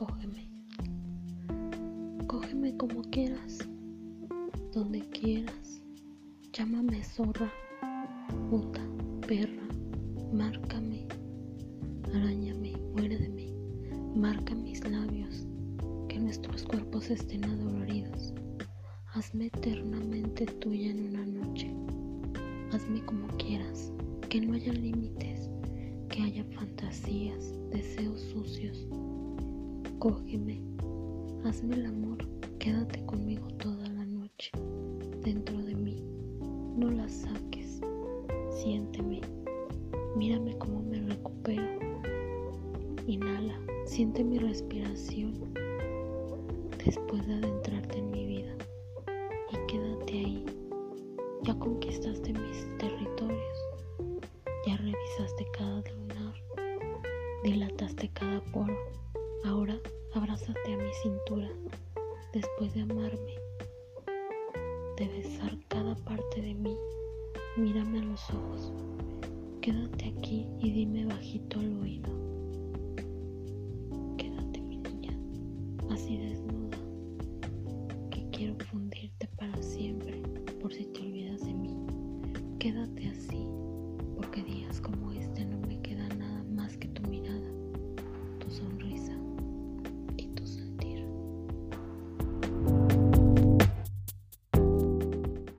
cógeme. Cógeme como quieras, donde quieras. Llámame zorra, puta, perra, márcame, arañame, muérdeme, marca mis labios, que nuestros cuerpos estén adoloridos. Hazme eternamente tuya en una noche. Hazme como quieras, que no haya límites, que haya fantasías, deseos sucios Cógeme, hazme el amor, quédate conmigo toda la noche, dentro de mí. No la saques, siénteme, mírame cómo me recupero. Inhala, siente mi respiración después de adentrarte en mi vida y quédate ahí. Ya conquistaste mis territorios, ya revisaste cada lunar, dilataste cada poro. Ahora abrázate a mi cintura después de amarme, de besar cada parte de mí. Mírame a los ojos, quédate aquí y dime bajito al oído. Quédate mi niña, así desnuda, que quiero fundirte para siempre por si te olvidas de mí. Quédate así, porque días como este no me